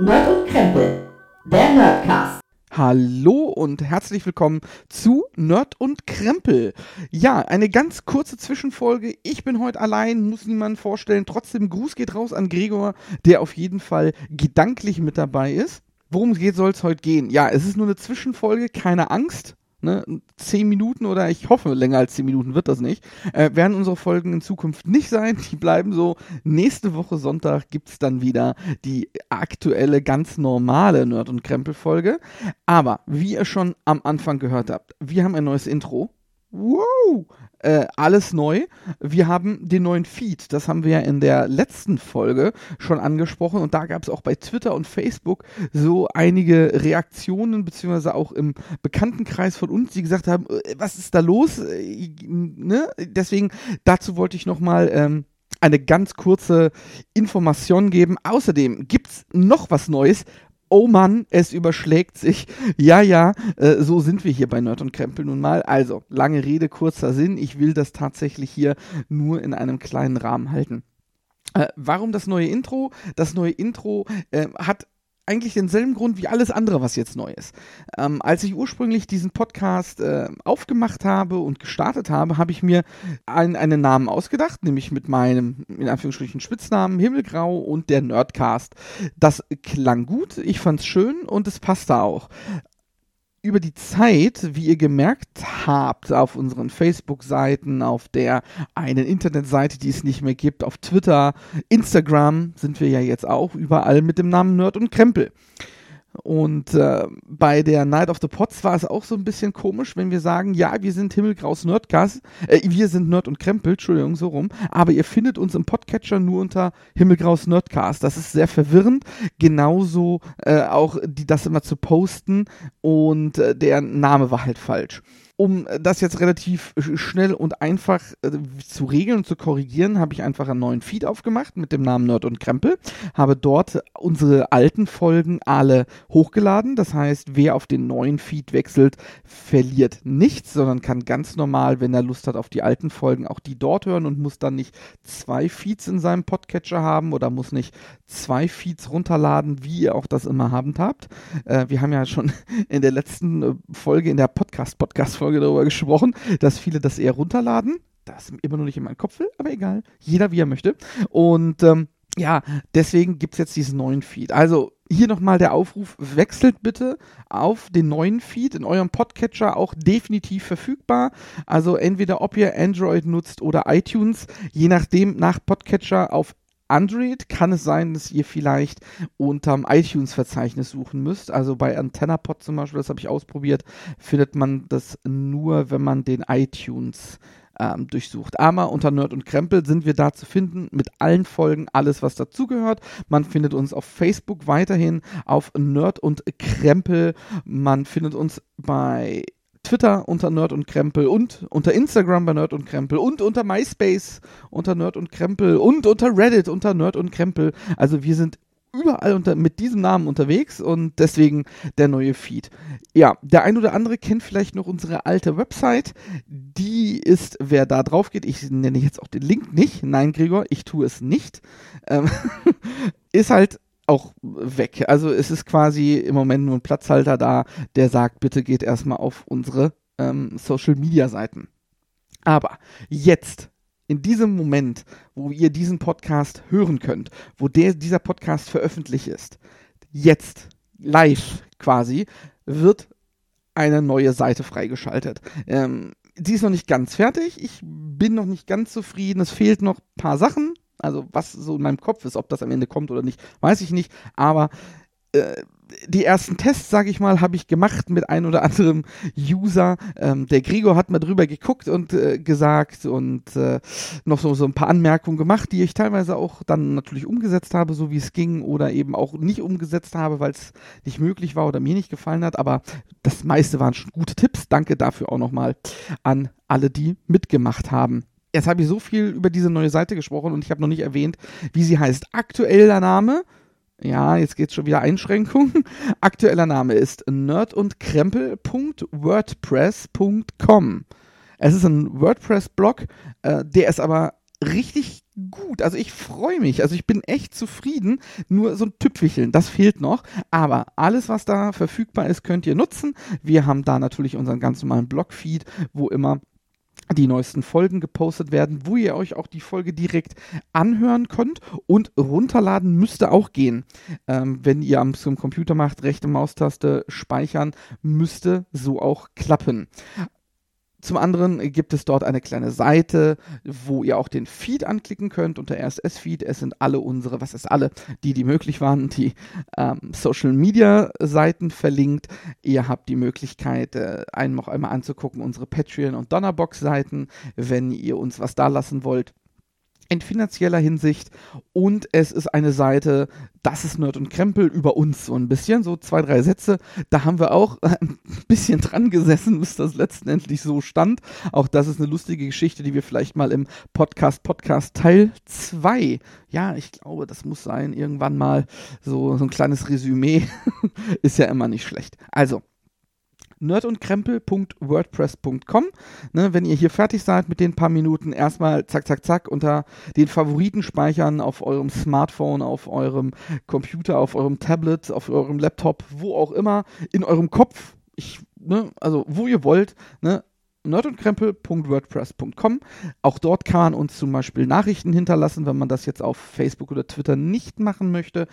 Nerd und Krempel, der Nerdcast. Hallo und herzlich willkommen zu Nerd und Krempel. Ja, eine ganz kurze Zwischenfolge. Ich bin heute allein, muss niemanden vorstellen. Trotzdem Gruß geht raus an Gregor, der auf jeden Fall gedanklich mit dabei ist. Worum soll es heute gehen? Ja, es ist nur eine Zwischenfolge, keine Angst. Ne, zehn Minuten oder ich hoffe, länger als zehn Minuten wird das nicht, äh, werden unsere Folgen in Zukunft nicht sein. Die bleiben so. Nächste Woche Sonntag gibt es dann wieder die aktuelle, ganz normale Nerd- und Krempel-Folge. Aber wie ihr schon am Anfang gehört habt, wir haben ein neues Intro. Wow! Äh, alles neu. Wir haben den neuen Feed, das haben wir ja in der letzten Folge schon angesprochen und da gab es auch bei Twitter und Facebook so einige Reaktionen, beziehungsweise auch im Bekanntenkreis von uns, die gesagt haben, äh, was ist da los? Äh, ne? Deswegen, dazu wollte ich nochmal ähm, eine ganz kurze Information geben. Außerdem gibt es noch was Neues oh Mann, es überschlägt sich. Ja, ja, äh, so sind wir hier bei Nerd und Krempel nun mal. Also, lange Rede, kurzer Sinn. Ich will das tatsächlich hier nur in einem kleinen Rahmen halten. Äh, warum das neue Intro? Das neue Intro äh, hat eigentlich denselben Grund wie alles andere, was jetzt neu ist. Ähm, als ich ursprünglich diesen Podcast äh, aufgemacht habe und gestartet habe, habe ich mir ein, einen Namen ausgedacht, nämlich mit meinem, in Anführungsstrichen, Spitznamen Himmelgrau und der Nerdcast. Das klang gut, ich fand es schön und es passte auch über die Zeit, wie ihr gemerkt habt, auf unseren Facebook-Seiten, auf der einen Internetseite, die es nicht mehr gibt, auf Twitter, Instagram sind wir ja jetzt auch überall mit dem Namen Nerd und Krempel. Und äh, bei der Night of the Pots war es auch so ein bisschen komisch, wenn wir sagen, ja, wir sind Himmelgraus Nerdcast, äh, wir sind Nerd und Krempel, Entschuldigung, so rum, aber ihr findet uns im Podcatcher nur unter Himmelgraus Nerdcast. Das ist sehr verwirrend, genauso äh, auch die, das immer zu posten. Und äh, der Name war halt falsch um das jetzt relativ schnell und einfach äh, zu regeln und zu korrigieren, habe ich einfach einen neuen Feed aufgemacht mit dem Namen Nerd und Krempel, habe dort unsere alten Folgen alle hochgeladen. Das heißt, wer auf den neuen Feed wechselt, verliert nichts, sondern kann ganz normal, wenn er Lust hat auf die alten Folgen, auch die dort hören und muss dann nicht zwei Feeds in seinem Podcatcher haben oder muss nicht zwei Feeds runterladen, wie ihr auch das immer habend habt. Äh, wir haben ja schon in der letzten äh, Folge, in der Podcast-Podcast-Folge, Folge darüber gesprochen, dass viele das eher runterladen. Das immer noch nicht in meinem Kopf aber egal. Jeder wie er möchte. Und ähm, ja, deswegen gibt es jetzt diesen neuen Feed. Also hier nochmal der Aufruf, wechselt bitte auf den neuen Feed in eurem Podcatcher auch definitiv verfügbar. Also entweder ob ihr Android nutzt oder iTunes, je nachdem nach Podcatcher auf Android kann es sein, dass ihr vielleicht unterm iTunes-Verzeichnis suchen müsst. Also bei AntennaPod zum Beispiel, das habe ich ausprobiert, findet man das nur, wenn man den iTunes ähm, durchsucht. Aber unter Nerd und Krempel sind wir da zu finden mit allen Folgen, alles was dazugehört. Man findet uns auf Facebook weiterhin auf Nerd und Krempel. Man findet uns bei Twitter unter Nerd und Krempel und unter Instagram bei Nerd und Krempel und unter MySpace unter Nerd und Krempel und unter Reddit unter Nerd und Krempel. Also wir sind überall unter, mit diesem Namen unterwegs und deswegen der neue Feed. Ja, der ein oder andere kennt vielleicht noch unsere alte Website. Die ist, wer da drauf geht, ich nenne jetzt auch den Link nicht. Nein, Gregor, ich tue es nicht. Ähm, ist halt auch weg. Also es ist quasi im Moment nur ein Platzhalter da, der sagt, bitte geht erstmal auf unsere ähm, Social Media Seiten. Aber jetzt, in diesem Moment, wo ihr diesen Podcast hören könnt, wo der, dieser Podcast veröffentlicht ist, jetzt, live quasi, wird eine neue Seite freigeschaltet. Ähm, sie ist noch nicht ganz fertig. Ich bin noch nicht ganz zufrieden. Es fehlt noch ein paar Sachen. Also was so in meinem Kopf ist, ob das am Ende kommt oder nicht, weiß ich nicht. Aber äh, die ersten Tests, sage ich mal, habe ich gemacht mit ein oder anderem User. Ähm, der Gregor hat mal drüber geguckt und äh, gesagt und äh, noch so, so ein paar Anmerkungen gemacht, die ich teilweise auch dann natürlich umgesetzt habe, so wie es ging, oder eben auch nicht umgesetzt habe, weil es nicht möglich war oder mir nicht gefallen hat. Aber das meiste waren schon gute Tipps. Danke dafür auch nochmal an alle, die mitgemacht haben. Jetzt habe ich so viel über diese neue Seite gesprochen und ich habe noch nicht erwähnt, wie sie heißt. Aktueller Name, ja, jetzt geht's schon wieder Einschränkungen. Aktueller Name ist nerdundkrempel.wordpress.com. Es ist ein WordPress-Blog, äh, der ist aber richtig gut. Also ich freue mich. Also ich bin echt zufrieden. Nur so ein Tüpfelchen, das fehlt noch. Aber alles, was da verfügbar ist, könnt ihr nutzen. Wir haben da natürlich unseren ganz normalen Blogfeed, wo immer die neuesten Folgen gepostet werden, wo ihr euch auch die Folge direkt anhören könnt und runterladen müsste auch gehen. Ähm, wenn ihr am zum Computer macht, rechte Maustaste speichern, müsste so auch klappen. Zum anderen gibt es dort eine kleine Seite, wo ihr auch den Feed anklicken könnt unter RSS-Feed. Es sind alle unsere, was ist alle, die, die möglich waren, die ähm, Social-Media-Seiten verlinkt. Ihr habt die Möglichkeit, äh, einen noch einmal anzugucken, unsere Patreon- und Donnerbox-Seiten, wenn ihr uns was da lassen wollt in finanzieller Hinsicht und es ist eine Seite, das ist Nerd und Krempel über uns so ein bisschen, so zwei, drei Sätze. Da haben wir auch ein bisschen dran gesessen, bis das letztendlich so stand. Auch das ist eine lustige Geschichte, die wir vielleicht mal im Podcast, Podcast Teil 2, ja, ich glaube, das muss sein, irgendwann mal so, so ein kleines Resümee, ist ja immer nicht schlecht. Also, nerdundkrempel.wordpress.com. Ne, wenn ihr hier fertig seid mit den paar Minuten, erstmal zack, zack, zack unter den Favoriten speichern auf eurem Smartphone, auf eurem Computer, auf eurem Tablet, auf eurem Laptop, wo auch immer, in eurem Kopf. Ich, ne, also wo ihr wollt, ne, nerdundkrempel.wordpress.com. Auch dort kann man uns zum Beispiel Nachrichten hinterlassen, wenn man das jetzt auf Facebook oder Twitter nicht machen möchte.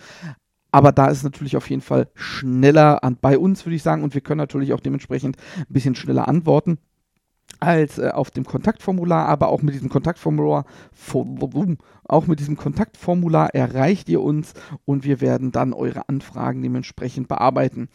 Aber da ist natürlich auf jeden Fall schneller an, bei uns, würde ich sagen. Und wir können natürlich auch dementsprechend ein bisschen schneller antworten als äh, auf dem Kontaktformular, aber auch mit diesem Kontaktformular, auch mit diesem Kontaktformular erreicht ihr uns und wir werden dann eure Anfragen dementsprechend bearbeiten.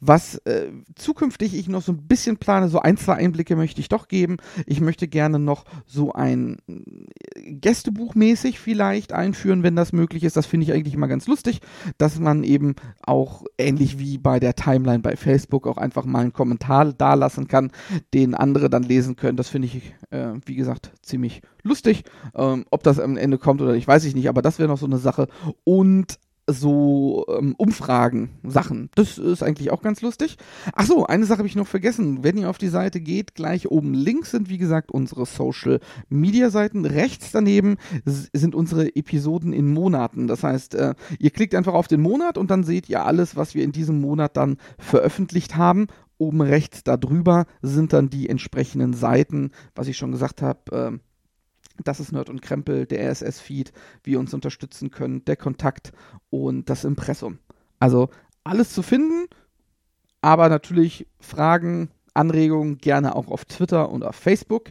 Was äh, zukünftig ich noch so ein bisschen plane, so ein, zwei Einblicke möchte ich doch geben. Ich möchte gerne noch so ein äh, Gästebuch mäßig vielleicht einführen, wenn das möglich ist. Das finde ich eigentlich immer ganz lustig, dass man eben auch ähnlich wie bei der Timeline bei Facebook auch einfach mal einen Kommentar da lassen kann, den andere dann lesen können. Das finde ich, äh, wie gesagt, ziemlich lustig. Ähm, ob das am Ende kommt oder nicht, weiß ich nicht, aber das wäre noch so eine Sache. Und so ähm, Umfragen, Sachen. Das ist eigentlich auch ganz lustig. Ach so, eine Sache habe ich noch vergessen. Wenn ihr auf die Seite geht, gleich oben links sind, wie gesagt, unsere Social Media Seiten. Rechts daneben sind unsere Episoden in Monaten. Das heißt, äh, ihr klickt einfach auf den Monat und dann seht ihr alles, was wir in diesem Monat dann veröffentlicht haben. Oben rechts darüber sind dann die entsprechenden Seiten, was ich schon gesagt habe. Äh, das ist Nerd und Krempel, der RSS-Feed, wie ihr uns unterstützen könnt, der Kontakt und das Impressum. Also alles zu finden, aber natürlich Fragen, Anregungen gerne auch auf Twitter und auf Facebook.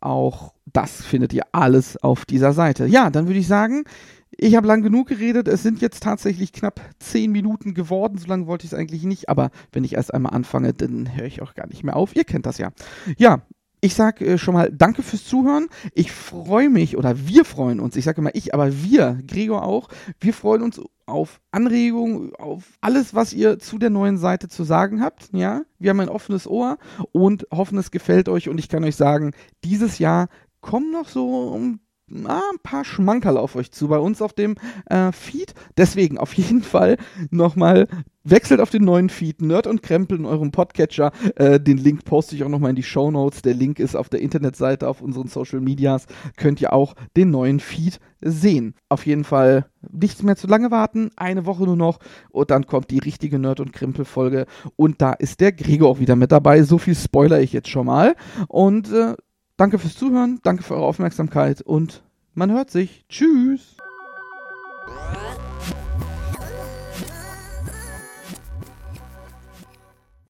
Auch das findet ihr alles auf dieser Seite. Ja, dann würde ich sagen, ich habe lang genug geredet. Es sind jetzt tatsächlich knapp zehn Minuten geworden. So lange wollte ich es eigentlich nicht. Aber wenn ich erst einmal anfange, dann höre ich auch gar nicht mehr auf. Ihr kennt das ja. Ja, ich sage äh, schon mal danke fürs Zuhören. Ich freue mich oder wir freuen uns. Ich sage immer ich, aber wir, Gregor auch. Wir freuen uns auf Anregungen, auf alles, was ihr zu der neuen Seite zu sagen habt. Ja, wir haben ein offenes Ohr und hoffen, es gefällt euch. Und ich kann euch sagen, dieses Jahr kommen noch so ein ah, ein paar Schmankerl auf euch zu bei uns auf dem äh, Feed. Deswegen auf jeden Fall nochmal wechselt auf den neuen Feed Nerd und Krempel in eurem Podcatcher. Äh, den Link poste ich auch nochmal in die Show Notes. Der Link ist auf der Internetseite, auf unseren Social Medias. Könnt ihr auch den neuen Feed sehen. Auf jeden Fall nichts mehr zu lange warten. Eine Woche nur noch und dann kommt die richtige Nerd und Krempel Folge. Und da ist der Gregor auch wieder mit dabei. So viel spoiler ich jetzt schon mal. Und äh, Danke fürs Zuhören, danke für eure Aufmerksamkeit und man hört sich. Tschüss.